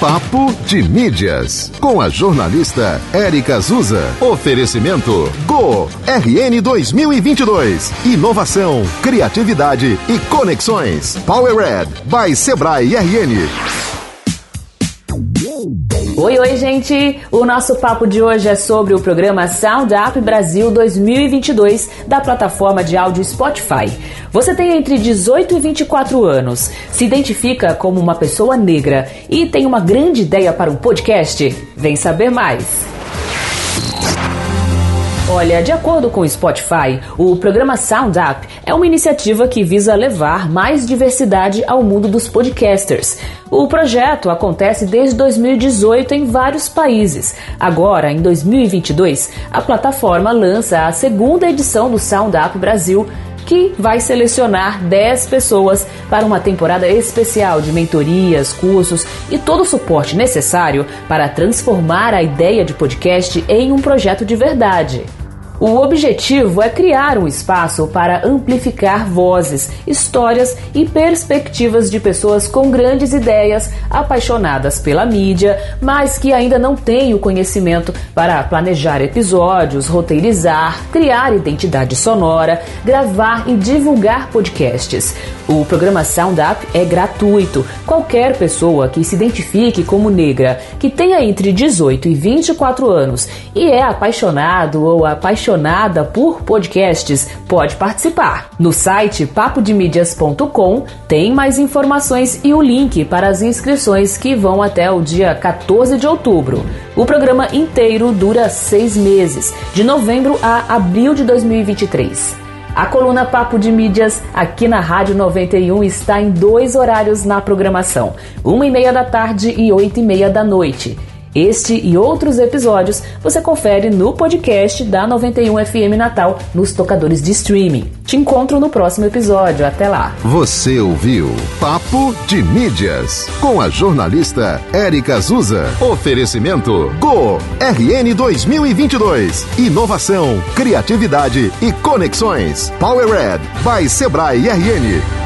Papo de Mídias, com a jornalista Érica Azusa. Oferecimento Go RN 2022. Inovação, criatividade e conexões. Power Red by Sebrae RN. Oi, oi, gente! O nosso papo de hoje é sobre o programa Sound Up Brasil 2022 da plataforma de áudio Spotify. Você tem entre 18 e 24 anos, se identifica como uma pessoa negra e tem uma grande ideia para um podcast? Vem saber mais! Olha, de acordo com o Spotify, o programa Sound Up é uma iniciativa que visa levar mais diversidade ao mundo dos podcasters. O projeto acontece desde 2018 em vários países. Agora, em 2022, a plataforma lança a segunda edição do Sound Up Brasil que vai selecionar 10 pessoas para uma temporada especial de mentorias, cursos e todo o suporte necessário para transformar a ideia de podcast em um projeto de verdade. O objetivo é criar um espaço para amplificar vozes, histórias e perspectivas de pessoas com grandes ideias, apaixonadas pela mídia, mas que ainda não têm o conhecimento para planejar episódios, roteirizar, criar identidade sonora, gravar e divulgar podcasts. O programa Sound Up é gratuito. Qualquer pessoa que se identifique como negra, que tenha entre 18 e 24 anos e é apaixonado ou apaixonado apaixonada por podcasts pode participar. No site papodemídias.com tem mais informações e o link para as inscrições que vão até o dia 14 de outubro. O programa inteiro dura seis meses, de novembro a abril de 2023. A coluna Papo de Mídias aqui na Rádio 91 está em dois horários na programação: uma e meia da tarde e oito e meia da noite. Este e outros episódios você confere no podcast da 91 FM Natal nos tocadores de streaming. Te encontro no próximo episódio. Até lá. Você ouviu Papo de Mídias com a jornalista Érica Azusa. Oferecimento Go RN 2022. Inovação, criatividade e conexões. Power Red by Sebrae RN.